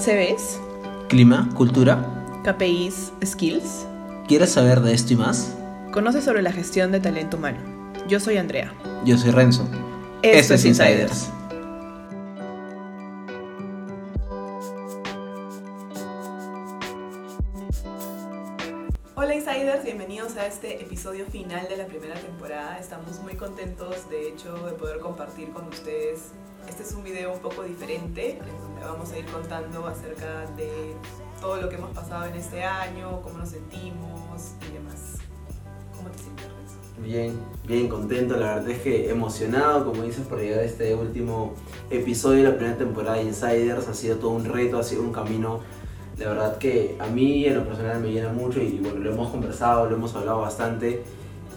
CVs, Clima, cultura. KPIs, skills. ¿Quieres saber de esto y más? Conoce sobre la gestión de talento humano. Yo soy Andrea. Yo soy Renzo. Esto es Insiders. Bienvenidos a este episodio final de la primera temporada. Estamos muy contentos de hecho de poder compartir con ustedes. Este es un video un poco diferente, en donde vamos a ir contando acerca de todo lo que hemos pasado en este año, cómo nos sentimos y demás. ¿Cómo te sientes? Bien, bien contento, la verdad es que emocionado, como dices, por llegar a este último episodio de la primera temporada de Insiders. Ha sido todo un reto, ha sido un camino, la verdad que a mí en lo personal me llena mucho y bueno, lo hemos conversado, lo hemos hablado bastante,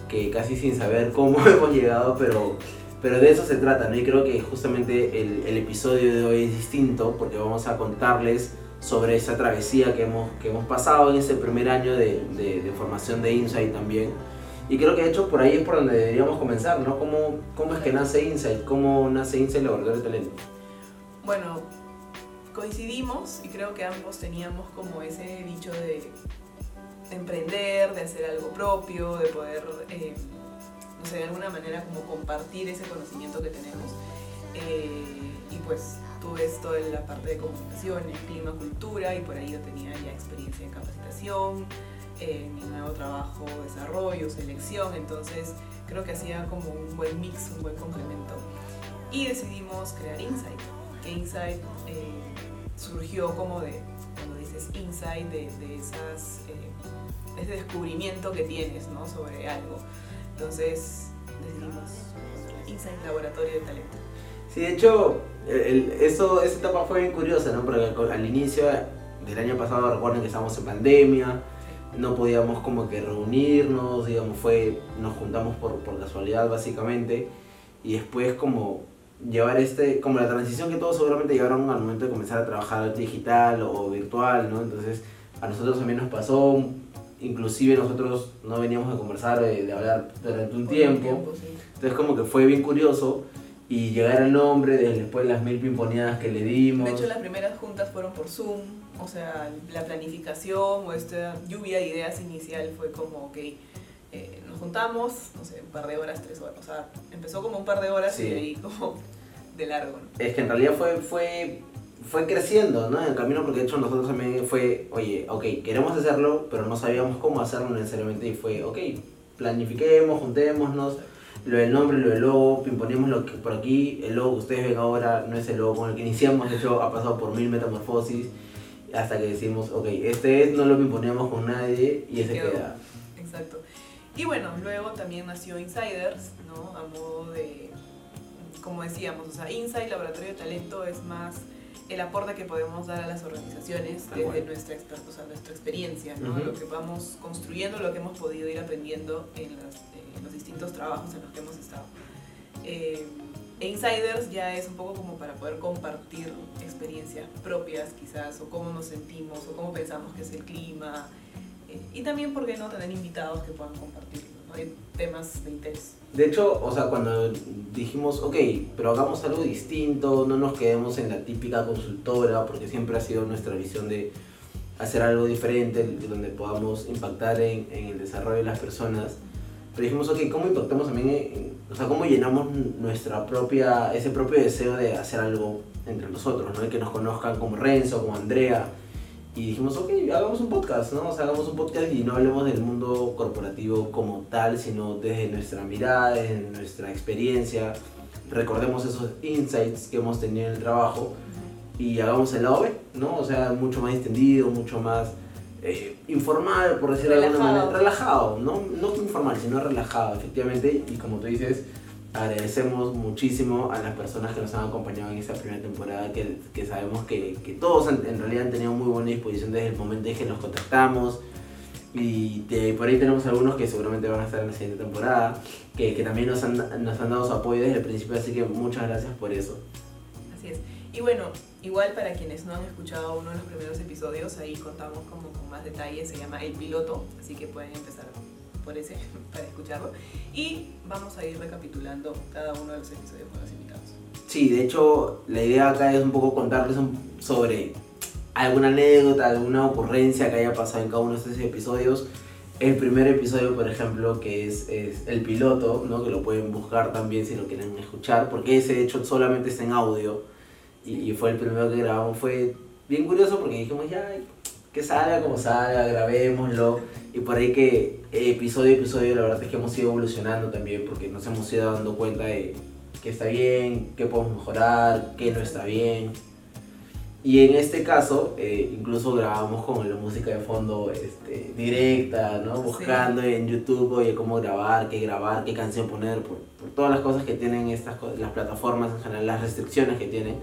que casi sin saber cómo hemos llegado, pero, pero de eso se trata, ¿no? Y creo que justamente el, el episodio de hoy es distinto porque vamos a contarles sobre esa travesía que hemos, que hemos pasado en ese primer año de, de, de formación de Insight también. Y creo que de hecho por ahí es por donde deberíamos comenzar, ¿no? ¿Cómo, cómo es que nace Insight? ¿Cómo nace Insight Laboratorio de Talento? Bueno, coincidimos y creo que ambos teníamos como ese dicho de emprender, de hacer algo propio, de poder, eh, no sé, de alguna manera como compartir ese conocimiento que tenemos. Eh, y pues tuve esto en la parte de comunicaciones, clima, cultura y por ahí yo tenía ya experiencia en capacitación, en mi nuevo trabajo, desarrollo, selección, entonces creo que hacía como un buen mix, un buen complemento. Y decidimos crear Insight, que Insight eh, surgió como de, cuando dices Insight, de, de esas, eh, ese descubrimiento que tienes ¿no? sobre algo. Entonces decidimos Insight Laboratorio de Talento. Sí, de hecho, el- eso, esa etapa fue bien curiosa, ¿no? Porque al- al inicio del año pasado recuerden que estábamos en pandemia, no podíamos como que reunirnos, digamos, fue, nos juntamos por, por casualidad básicamente, y después como llevar este, como la transición que todos seguramente llegaron al momento de comenzar a trabajar digital o virtual, ¿no? Entonces a nosotros también nos pasó, inclusive nosotros no veníamos a conversar, de, de hablar durante un tiempo, sí. entonces como que fue bien curioso y llegar al nombre, de- después las mil pimponeadas que le dimos. De hecho, las primeras juntas fueron por Zoom, o sea, la planificación o esta lluvia de ideas inicial fue como, ok, eh, nos juntamos, no sé, un par de horas, tres horas, o sea, empezó como un par de horas Sí. y de ahí como de largo, ¿no? Es que en realidad fue, fue, fue creciendo, ¿no? En el camino, porque de hecho nosotros también fue, oye, ok, queremos hacerlo, pero no sabíamos cómo hacerlo necesariamente y fue, ok, planifiquemos, juntémonos, lo del nombre, lo del logo, pimponíamos lo que por aquí, el logo que ustedes ven ahora no es el logo con el que iniciamos, de hecho ha pasado por mil metamorfosis, hasta que decimos, ok, este es, no lo pimponíamos con nadie y ese queda. Y bueno, luego también nació Insiders, ¿no? A modo de, como decíamos, o sea, Insight Laboratorio de Talento es más el aporte que podemos dar a las organizaciones desde cual. nuestra, o sea, nuestra experiencia, ¿no? Lo que vamos construyendo, lo que hemos podido ir aprendiendo en, las- en los distintos trabajos en los que hemos estado. Eh, e Insiders ya es un poco como para poder compartir experiencias propias quizás, o cómo nos sentimos, o cómo pensamos que es el clima, y también, ¿por qué no tener invitados que puedan compartirlo? ¿no? Hay temas de interés. De hecho, o sea, cuando dijimos, ok, pero hagamos algo distinto, no nos quedemos en la típica consultora, porque siempre ha sido nuestra visión de hacer algo diferente, de donde podamos impactar en, en el desarrollo de las personas. Pero dijimos, ok, ¿cómo impactamos también en- o sea, cómo llenamos nuestra propia, ese propio deseo de hacer algo entre nosotros, ¿no? Y que nos conozcan como Renzo, como Andrea. Y dijimos, ok, hagamos un podcast, ¿no? O sea, hagamos un podcast y no hablemos del mundo corporativo como tal, sino desde nuestra mirada, desde nuestra experiencia. Recordemos esos insights que hemos tenido en el trabajo y hagamos el lado B, ¿no? O sea, mucho más extendido, mucho más eh, informal, por decirlo de alguna Relajado. manera. Relajado, ¿no? No informal, sino relajado, efectivamente. Y como tú dices, agradecemos muchísimo a las personas que nos han acompañado en esta primera temporada, que, que sabemos que, que todos en realidad han tenido muy buena disposición desde el momento en que nos contactamos. Y de- por ahí tenemos algunos que seguramente van a estar en la siguiente temporada, que, que también nos han, nos han dado su apoyo desde el principio, así que muchas gracias por eso. Así es. Y bueno, igual para quienes no han escuchado uno de los primeros episodios, ahí contamos como con más detalles, se llama El Piloto, así que pueden empezar por ese para escucharlo. Y vamos a ir recapitulando cada uno de los episodios con los invitados. Sí, de hecho, la idea acá es un poco contarles un- sobre alguna anécdota, alguna ocurrencia que haya pasado en cada uno de estos episodios. El primer episodio, por ejemplo, que es, es el piloto, ¿no? que lo pueden buscar también si lo quieren escuchar, porque ese de hecho solamente está en audio y, y fue el primero que grabamos. Fue bien curioso porque dijimos, ya, que salga como salga, grabémoslo. Y por ahí que episodio a episodio, la verdad es que hemos ido evolucionando también porque nos hemos ido dando cuenta de qué está bien, qué podemos mejorar, qué no está bien. Y en este caso, eh, incluso grabamos con la música de fondo este, directa, ¿no? Buscando en YouTube, oye, cómo grabar, qué grabar, qué canción poner, por, por todas las cosas que tienen estas las plataformas en general, las restricciones que tienen.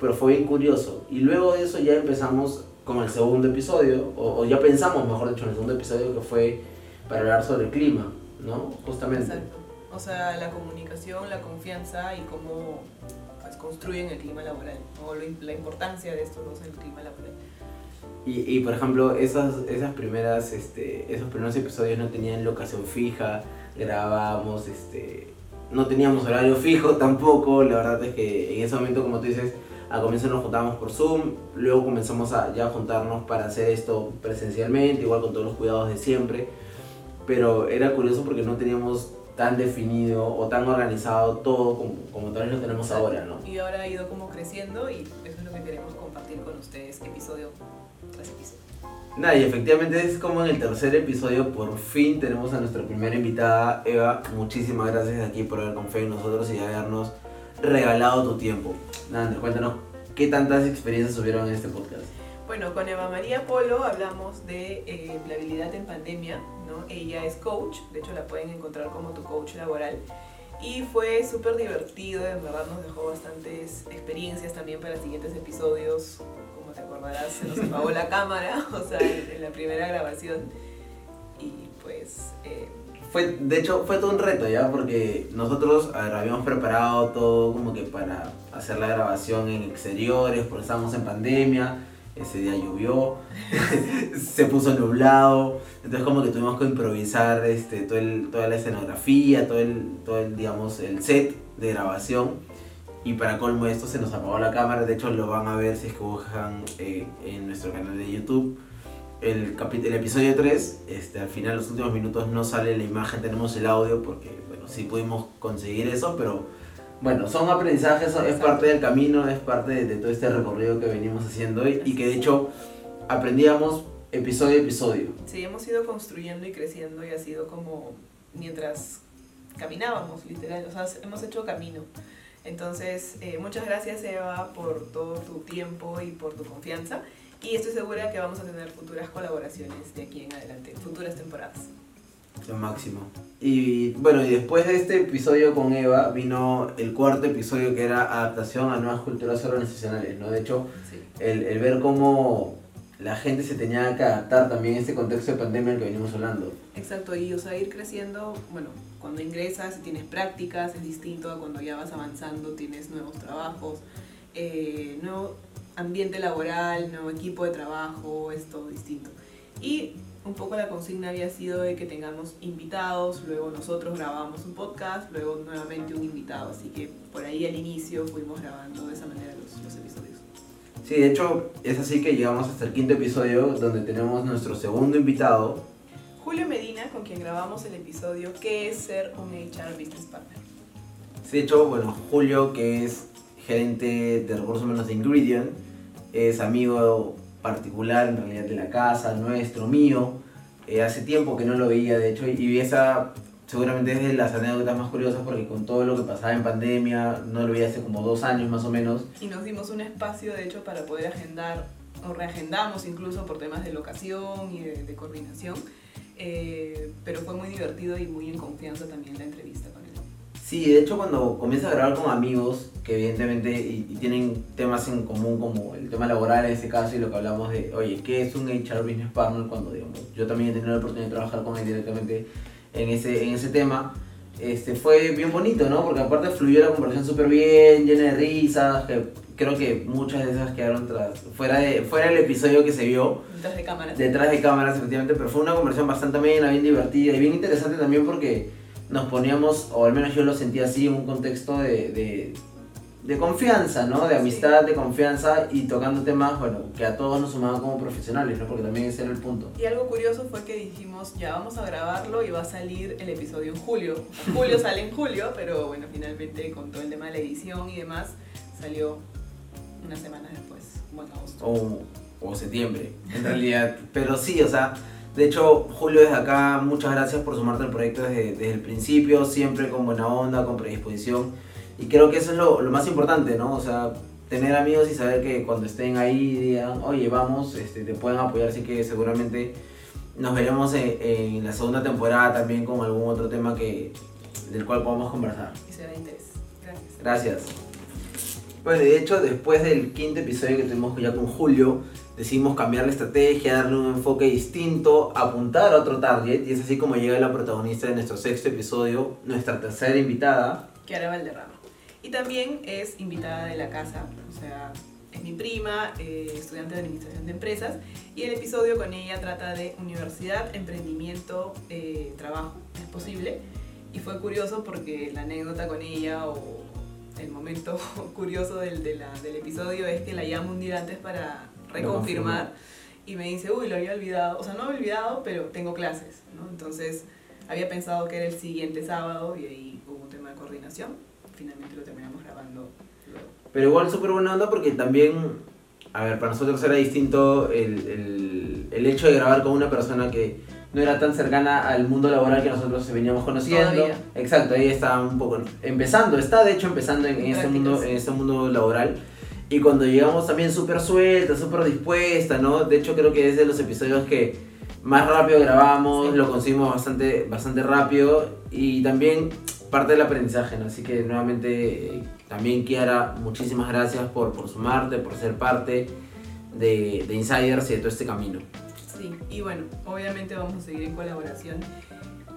Pero fue bien curioso. Y luego de eso ya empezamos con el segundo episodio, o, o ya pensamos, mejor dicho, en el segundo episodio que fue para hablar sobre el clima, ¿no? Justamente. Exacto. O sea, la comunicación, la confianza y cómo pues, construyen el clima laboral, o lo la importancia de estos dos en el clima laboral. Y, y, por ejemplo, esas, esas primeras, este, esos primeros episodios no tenían locación fija, grabábamos, este, no teníamos horario fijo tampoco, la verdad es que en ese momento, como tú dices, al comienzo nos juntábamos por Zoom, luego comenzamos a ya juntarnos para hacer esto presencialmente, igual con todos los cuidados de siempre, pero era curioso porque no teníamos tan definido o tan organizado todo como, como tal vez lo tenemos ahora, ¿no? Y ahora ha ido como creciendo y eso es lo que queremos compartir con ustedes episodio tras episodio. Nada, y efectivamente es como en el tercer episodio, por fin tenemos a nuestra primera invitada, Eva. Muchísimas gracias aquí por haber confiado en nosotros y habernos regalado tu tiempo. Nada, Andrés, cuéntanos, ¿qué tantas experiencias hubieron en este podcast? Bueno, con Eva María Polo hablamos de eh, empleabilidad en pandemia, ¿no? Ella es coach, de hecho la pueden encontrar como tu coach laboral. Y fue súper divertido, en verdad nos dejó bastantes experiencias también para siguientes episodios. Como te acordarás, se nos apagó la cámara, o sea, en, en la primera grabación. Y pues, eh, Fue, de hecho, fue todo un reto ya, porque nosotros habíamos preparado todo como que para hacer la grabación en exteriores, porque estábamos en pandemia, ese día llovió, se puso nublado, entonces como que tuvimos que improvisar este, todo toda la escenografía, todo el, todo el, digamos, el set de grabación. Y para colmo esto se nos apagó la cámara, de hecho lo van a ver si es eh, en nuestro canal de YouTube el, el episodio 3, este, al final, los últimos minutos, no sale la imagen, tenemos el audio, porque, bueno, sí pudimos conseguir eso, pero bueno, son aprendizajes, es parte del camino, es parte de, de todo este recorrido que venimos haciendo y, y que de hecho aprendíamos episodio a episodio. sí, hemos ido construyendo y creciendo y ha sido como mientras caminábamos, literal, o sea, hemos hecho camino. Entonces, eh, muchas gracias Eva por todo tu tiempo y por tu confianza. Y estoy segura que vamos a tener futuras colaboraciones de aquí en adelante, futuras temporadas. Lo máximo. Y bueno, y después de este episodio con Eva, vino el cuarto episodio que era adaptación a nuevas culturas organizacionales, ¿no? De hecho, Sí. el, el ver cómo la gente se tenía que adaptar también a este contexto de pandemia del que venimos hablando. Exacto, y o sea, ir creciendo, bueno, cuando ingresas tienes prácticas es distinto a cuando ya vas avanzando, tienes nuevos trabajos, eh, nuevo ambiente laboral, nuevo equipo de trabajo, es todo distinto. Y un poco la consigna había sido de que tengamos invitados, luego nosotros grabamos un podcast, luego nuevamente un invitado, así que por ahí al inicio fuimos grabando de esa manera los, los. Sí, de hecho, es así que llegamos hasta el quinto episodio donde tenemos nuestro segundo invitado. Julio Medina, con quien grabamos el episodio ¿Qué es ser un HR Business Partner? Sí, de hecho, bueno, Julio, que es gerente de recursos humanos de Ingredient, es amigo particular en realidad de la casa, nuestro, mío. Eh, hace tiempo que no lo veía, de hecho, y esa seguramente es de las anécdotas más curiosas porque con todo lo que pasaba en pandemia, no lo veía hace como dos años más o menos. y nos dimos un espacio de hecho para poder agendar o reagendamos incluso por temas de locación y de, de coordinación Eh, pero fue muy divertido y muy en confianza también la entrevista con él Sí, de hecho cuando comienzas a grabar con amigos que evidentemente y, y tienen temas en común como el tema laboral en este caso y lo que hablamos de, oye, ¿qué es un HR Business Partner? Cuando digamos, yo también he tenido la oportunidad de trabajar con él directamente en ese, en ese tema, este, fue bien bonito, ¿no? Porque aparte fluyó la conversación súper bien, llena de risas, que creo que muchas de esas quedaron tras, fuera, de, fuera del episodio que se vio, detrás de cámaras detrás de cámaras, efectivamente, pero fue una conversación bastante amena, bien divertida y bien interesante también porque nos poníamos, o al menos yo lo sentía así, en un contexto de, de, de confianza, ¿no? De amistad, de confianza y tocando temas, bueno, que a todos nos sumaban como profesionales, ¿no? Porque también ese era el punto. Y algo curioso fue que dijimos, ya vamos a grabarlo y va a salir el episodio en julio. Julio sale en julio, pero bueno, finalmente con todo el tema de la edición y demás, salió unas semanas después, en agosto. O, o septiembre, en realidad. Pero sí, o sea, de hecho, Julio, desde acá, muchas gracias por sumarte al proyecto desde, desde el principio, siempre con buena onda, con predisposición. Y creo que eso es lo, lo más importante, ¿no? O sea, tener amigos y saber que cuando estén ahí digan, oye, vamos, este, te pueden apoyar, así que seguramente nos veremos en, en la segunda temporada también con algún otro tema que, del cual podamos conversar. Y será interés. Gracias. Gracias. Bueno, y de hecho, después del quinto episodio que tuvimos ya con Julio, decidimos cambiar la estrategia, darle un enfoque distinto, apuntar a otro target, y es así como llega la protagonista de nuestro sexto episodio, nuestra tercera invitada. Kiara Valderrama. Y también es invitada de la casa, o sea, es mi prima, eh, estudiante de Administración de Empresas, y el episodio con ella trata de universidad, emprendimiento, eh, trabajo. ¿Es posible? Y fue curioso porque la anécdota con ella o el momento curioso del, de la- del episodio es que la llamo un día antes para reconfirmar y me dice, uy, lo había olvidado, o sea, no lo había olvidado, pero tengo clases, ¿no? Entonces había pensado que era el siguiente sábado y ahí hubo un tema de coordinación. Finalmente lo terminamos grabando luego. Pero igual súper buena onda porque también, a ver, para nosotros era distinto el, el, el hecho de grabar con una persona que no era tan cercana al mundo laboral que nosotros veníamos conociendo. Todavía. Exacto, ahí está un poco empezando, está de hecho empezando en, en este, mundo, en este mundo laboral. Y cuando llegamos también súper suelta, súper dispuesta, ¿no? De hecho creo que es de los episodios que más rápido grabamos, Sí. lo conseguimos bastante, bastante rápido y también parte del aprendizaje, ¿no? Así que nuevamente eh, también Kiara, muchísimas gracias por, por sumarte, por ser parte de, de Insiders y de todo este camino. Sí, y bueno, obviamente vamos a seguir en colaboración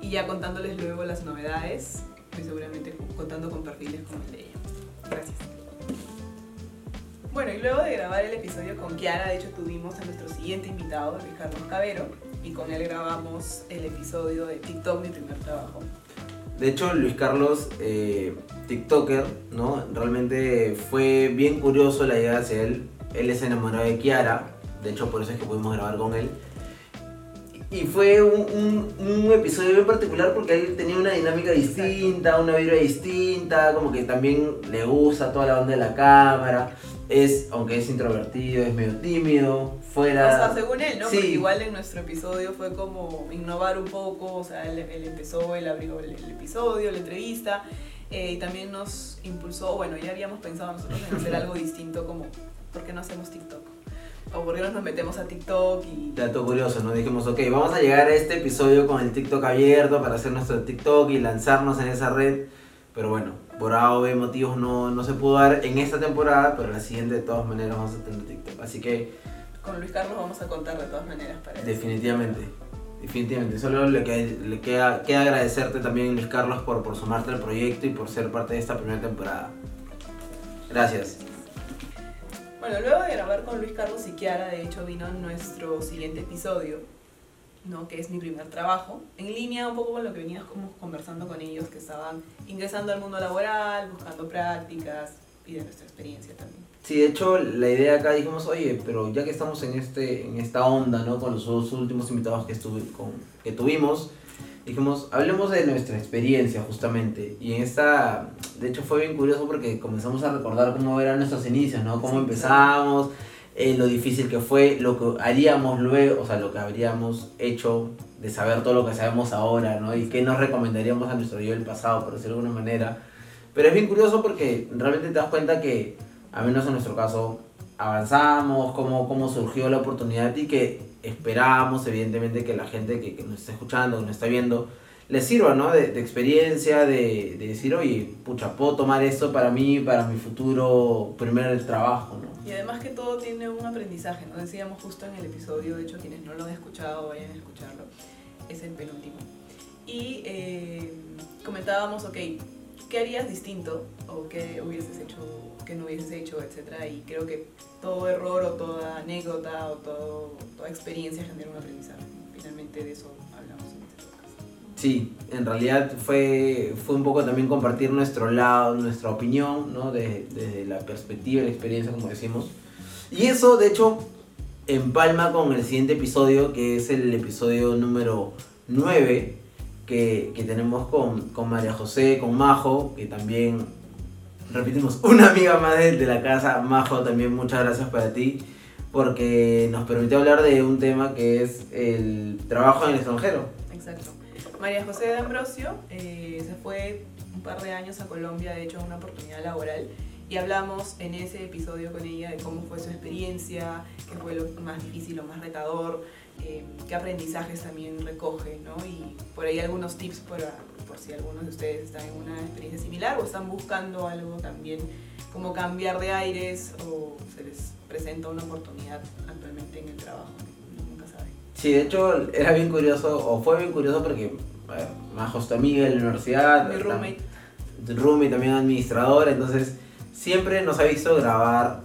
y ya contándoles luego las novedades y seguramente contando con perfiles como el de ella. Gracias. Bueno, y luego de grabar el episodio con Kiara, de hecho tuvimos a nuestro siguiente invitado, Luis Carlos Cabero, y con él grabamos el episodio de TikTok, mi primer trabajo. De hecho, Luis Carlos, eh, TikToker, ¿no? Realmente fue bien curioso la llegada hacia él. Él es enamorado de Kiara, de hecho por eso es que pudimos grabar con él. Y fue un, un- un episodio bien particular porque él tenía una dinámica distinta, una vibra distinta, como que también le gusta toda la onda de la cámara. Es, aunque es introvertido, es medio tímido, fuera... O sea, según él, ¿no? Sí. Porque igual en nuestro episodio fue como innovar un poco, o sea, él, él empezó, él abrió el, el episodio, la entrevista, eh, y también nos impulsó, bueno, ya habíamos pensado nosotros en hacer algo distinto, como, ¿por qué no hacemos TikTok? O por qué no nos metemos a TikTok y... Dato curioso, ¿no? Dijimos, ok, vamos a llegar a este episodio con el TikTok abierto para hacer nuestro TikTok y lanzarnos en esa red. Pero bueno, por A o B motivos no, no se pudo dar en esta temporada, pero en la siguiente de todas maneras vamos a tener TikTok. Así que Con Luis Carlos vamos a contar de todas maneras para eso. definitivamente, definitivamente. Solo le, que- le queda, queda agradecerte también, Luis Carlos, por, por sumarte al proyecto y por ser parte de esta primera temporada. Gracias. Bueno, luego de grabar con Luis Carlos y Kiara, de hecho vino nuestro siguiente episodio, ¿no? que es mi primer trabajo, en línea un poco con lo que veníamos conversando con ellos, que estaban ingresando al mundo laboral, buscando prácticas y de nuestra experiencia también. Sí, de hecho, la idea acá dijimos, oye, pero ya que estamos en, este, en esta onda, ¿no? Con los dos últimos invitados que, estuve, con, que tuvimos, dijimos, hablemos de nuestra experiencia justamente. Y en esta, de hecho fue bien curioso porque comenzamos a recordar cómo eran nuestros inicios, ¿no? Cómo Sí, empezamos, eh, lo difícil que fue, lo que haríamos luego, o sea, lo que habríamos hecho de saber todo lo que sabemos ahora, ¿no? Y qué nos recomendaríamos a nuestro yo del pasado, por decirlo de alguna manera. Pero es bien curioso porque realmente te das cuenta que, a menos en nuestro caso, avanzamos, cómo, cómo surgió la oportunidad y que esperamos, evidentemente, que la gente que, que nos está escuchando, que nos está viendo, les sirva, ¿no? De, de experiencia, de, de decir, oye, pucha, puedo tomar esto para mí, para mi futuro primer trabajo, ¿no? Y además que todo tiene un aprendizaje, nos decíamos justo en el episodio, de hecho quienes no lo han escuchado vayan a escucharlo, es el penúltimo. Y eh, comentábamos, ok, ¿qué harías distinto? O qué hubieses hecho, qué no hubieses hecho, etcétera Y creo que todo error o toda anécdota o toda experiencia genera un aprendizaje. Finalmente de eso Sí, en realidad fue, fue un poco también compartir nuestro lado, nuestra opinión, ¿no? Desde, desde la perspectiva y la experiencia, como decimos. Y eso, de hecho, empalma con el siguiente episodio, que es el episodio número 9, que, que tenemos con, con María José, con Majo, que también, repetimos, una amiga más de, de la casa. Majo, también muchas gracias para ti, porque nos permitió hablar de un tema que es el trabajo en el extranjero. Exacto. María José de Ambrosio eh, se fue un par de años a Colombia, de hecho, a una oportunidad laboral. Y hablamos en ese episodio con ella de cómo fue su experiencia, qué fue lo más difícil, lo más retador, eh, qué aprendizajes también recoge, ¿no? Y por ahí algunos tips para, por si algunos de ustedes están en una experiencia similar o están buscando algo también como cambiar de aires o se les presenta una oportunidad actualmente en el trabajo. Sí, de hecho era bien curioso, o fue bien curioso porque bueno, Majo es tu amiga de la universidad. Mi roommate. Roommate también administrador, entonces siempre nos ha visto grabar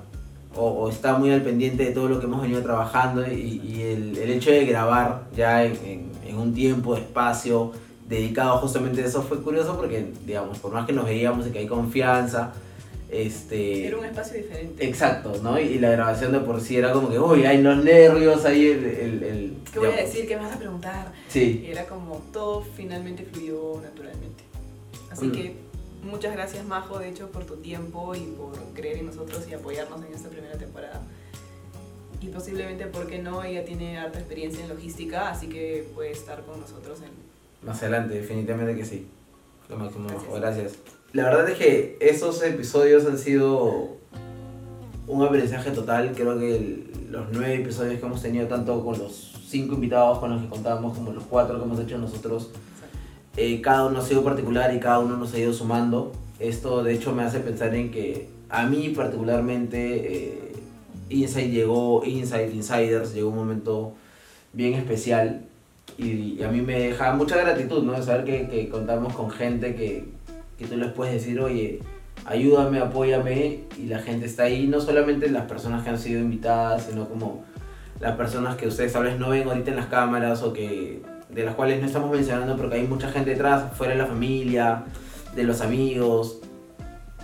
o, o está muy al pendiente de todo lo que hemos venido trabajando y, y el, el hecho de grabar ya en, en- en un tiempo, espacio dedicado justamente a eso fue curioso porque, digamos, por más que nos veíamos y que hay confianza, este... Era un espacio diferente. Exacto, ¿no? Y, y la grabación de por sí era como que, uy, hay los nervios, hay el... el, el- ¿Qué voy a decir? ¿Qué me vas a preguntar? Sí, era como todo finalmente fluyó naturalmente. Así Mm. que muchas gracias Majo, de hecho, por tu tiempo y por creer en nosotros y apoyarnos en esta primera temporada. Y posiblemente, ¿por qué no? Ella tiene harta experiencia en logística, así que puede estar con nosotros en... Más adelante, definitivamente que sí. Lo máximo. Majo, gracias. La verdad es que esos episodios han sido un aprendizaje total. Creo que el- los nueve episodios que hemos tenido, tanto con los cinco invitados con los que contábamos, como los cuatro que hemos hecho nosotros, eh, cada uno ha sido particular y cada uno nos ha ido sumando. Esto de hecho me hace pensar en que a mí particularmente eh, Insight llegó, Insight, Insiders, llegó un momento bien especial y, y a mí me deja mucha gratitud, ¿no? De saber que, que contamos con gente que, que tú les puedes decir, oye, ayúdame, apóyame y la gente está ahí, no solamente las personas que han sido invitadas, sino como las personas que ustedes tal vez no ven ahorita en las cámaras o que de las cuales no estamos mencionando porque hay mucha gente detrás, fuera de la familia, de los amigos,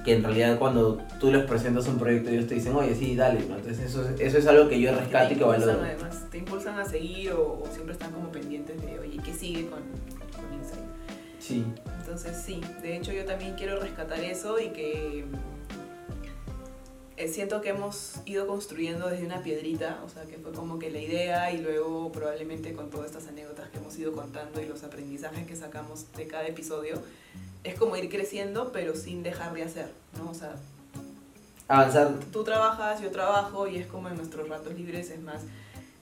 que en realidad cuando tú les presentas un proyecto ellos te dicen, oye, sí, dale, ¿no? Entonces eso, es- eso es algo que yo rescato y que valoro. además, te impulsan a seguir o, o siempre están como pendientes de, oye, ¿qué sigue con? Sí, Entonces sí, de hecho yo también quiero rescatar eso y que eh, siento que hemos ido construyendo desde una piedrita, o sea que fue como que la idea y luego probablemente con todas estas anécdotas que hemos ido contando y los aprendizajes que sacamos de cada episodio, es como ir creciendo pero sin dejar de hacer, ¿no? O sea, avanzar, tú trabajas, yo trabajo y es como en nuestros ratos libres, es más,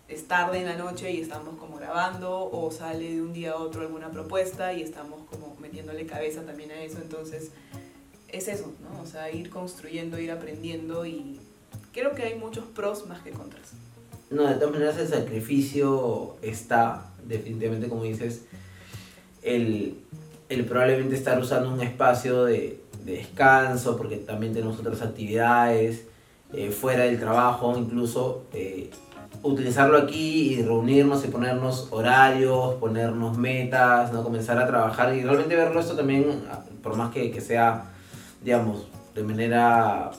es tarde en la noche y estamos como grabando o sale de un día a otro alguna propuesta y estamos como metiéndole cabeza también a eso, entonces es eso, ¿no? O sea, ir construyendo, ir aprendiendo y creo que hay muchos pros más que contras. no, de todas maneras el sacrificio está, definitivamente como dices, el, el probablemente estar usando un espacio de, de descanso, porque también tenemos otras actividades, eh, fuera del trabajo, incluso eh, utilizarlo aquí y reunirnos y ponernos horarios, ponernos metas, ¿no? comenzar a trabajar y realmente verlo esto también, por más que, que sea, digamos, de manera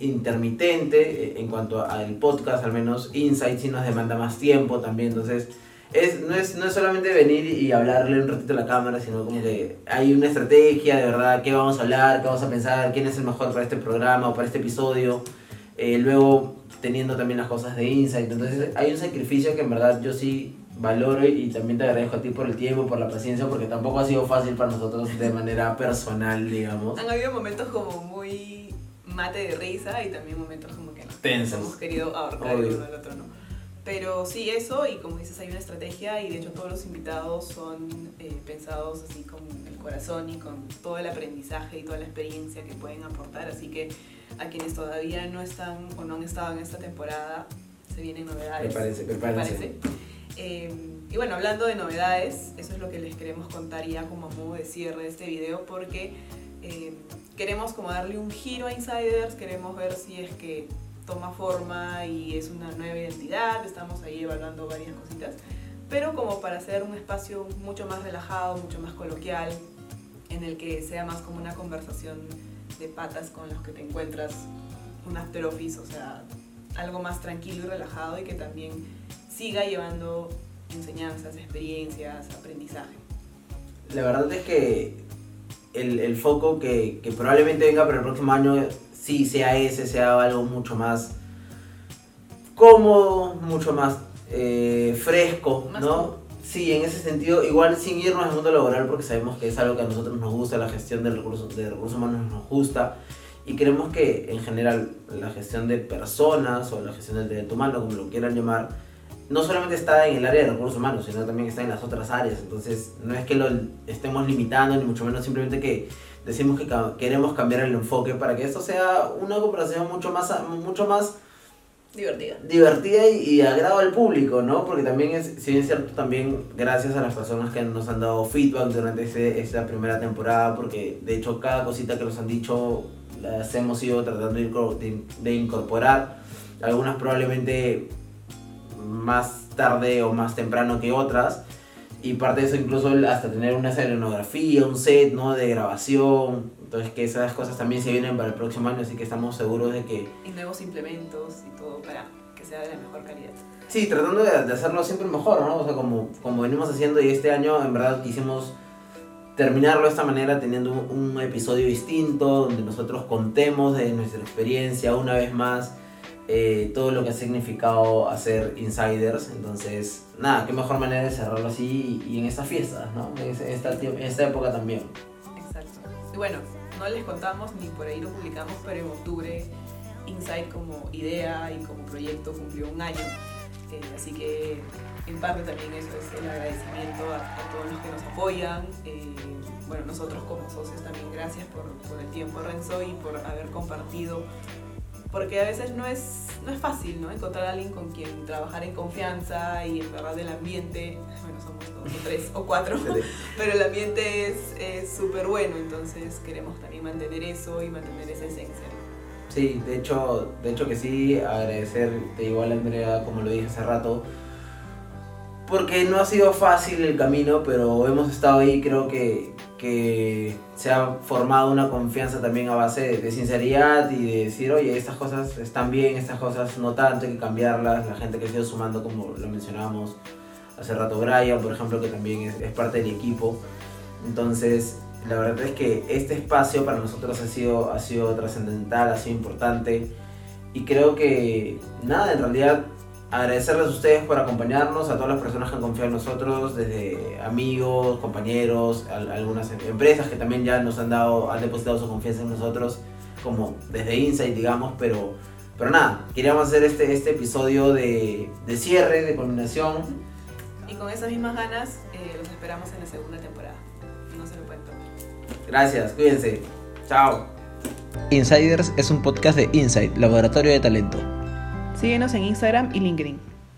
intermitente eh, en cuanto al podcast, al menos Insight sí nos demanda más tiempo también, entonces es, no, es, no es solamente venir y hablarle un ratito a la cámara, sino como que hay una estrategia de verdad, qué vamos a hablar, qué vamos a pensar, quién es el mejor para este programa o para este episodio, Eh, luego teniendo también las cosas de Insight, entonces hay un sacrificio que en verdad yo sí valoro y, y también te agradezco a ti por el tiempo, por la paciencia, porque tampoco ha sido fácil para nosotros de manera personal, digamos. Han habido momentos como muy mate de risa y también momentos como que nos Tensos. hemos querido ahorcar el uno al otro, ¿no? Pero sí, eso, y como dices, hay una estrategia, y de hecho todos los invitados son eh, pensados así con el corazón y con todo el aprendizaje y toda la experiencia que pueden aportar. Así que a quienes todavía no están o no han estado en esta temporada, se vienen novedades. Prepárense, me prepárense. parece. Eh, y bueno, hablando de novedades, eso es lo que les queremos contar ya como modo de cierre de este video, porque eh, queremos como darle un giro a Insiders, queremos ver si es que toma forma y es una nueva identidad, estamos ahí evaluando varias cositas, pero como para hacer un espacio mucho más relajado, mucho más coloquial, en el que sea más como una conversación de patas con los que te encuentras un after office, o sea, algo más tranquilo y relajado y que también siga llevando enseñanzas, experiencias, aprendizaje. La verdad es que el, el foco que, que probablemente venga para el próximo año sí sea ese, sea algo mucho más cómodo, mucho más eh, fresco, Más ¿no? Sí, en ese sentido, igual sin irnos al mundo laboral porque sabemos que es algo que a nosotros nos gusta, la gestión de recursos, de recursos humanos nos gusta y creemos que en general la gestión de personas o la gestión del talento humano, como lo quieran llamar, no solamente está en el área de recursos humanos, sino también está en las otras áreas. Entonces, no es que lo estemos limitando, ni mucho menos simplemente que decimos que queremos cambiar el enfoque para que esto sea una conversación mucho más, mucho más Divertida. divertida y, y agrado al público, ¿no? Porque también es, si es cierto, también gracias a las personas que nos han dado feedback durante ese- esta primera temporada, porque de hecho cada cosita que nos han dicho las hemos ido tratando de- de incorporar, algunas probablemente más tarde o más temprano que otras, y parte de eso incluso hasta tener una escenografía, un set, ¿no? De grabación, entonces que esas cosas también se vienen para el próximo año, así que estamos seguros de que Y nuevos implementos y todo para que sea de la mejor calidad. Sí, tratando de, de hacerlo siempre mejor, ¿no? O sea, como, como venimos haciendo y este año en verdad quisimos terminarlo de esta manera teniendo un, un episodio distinto donde nosotros contemos de nuestra experiencia una vez más eh, todo lo que ha significado hacer Insiders. Entonces, nada, qué mejor manera de cerrarlo así y, y en estas fiestas, ¿no? En esta, en esta época también. Exacto. Y bueno, no les contamos ni por ahí lo publicamos, pero en octubre Insight como idea y como proyecto cumplió un año. Eh, así que en parte también eso es el agradecimiento a, a todos los que nos apoyan. Eh, bueno, nosotros como socios también gracias por, por el tiempo Renzo y por haber compartido. Porque a veces no es, no es fácil ¿no? encontrar a alguien con quien trabajar en confianza y en verdad el ambiente, bueno, somos dos o tres o cuatro, pero el ambiente es súper bueno, entonces queremos también mantener eso y mantener esa esencia. Sí, de hecho, de hecho que sí, agradecerte igual Andrea, como lo dije hace rato, porque no ha sido fácil el camino, pero hemos estado ahí, creo que, se ha formado una confianza también a base de, sinceridad y de decir, oye, estas cosas están bien, estas cosas no tanto, hay que cambiarlas, la gente que ha ido sumando, como lo mencionábamos hace rato, Brian, por ejemplo, que también es, es parte del equipo. Entonces, la verdad es que este espacio para nosotros ha sido, ha sido trascendental, ha sido importante. Y creo que, nada, en realidad, agradecerles a ustedes por acompañarnos, a todas las personas que han confiado en nosotros, desde amigos, compañeros, al- algunas em- empresas que también ya nos han dado, han depositado su confianza en nosotros, como desde Insight, digamos, pero, pero nada, queríamos hacer este, este episodio de, de cierre, de culminación. Y con esas mismas ganas eh, los esperamos en la segunda temporada. No se lo pueden perder. Gracias, cuídense. Chao. Insiders es un podcast de Insight, Laboratorio de Talento. Síguenos en Instagram y LinkedIn.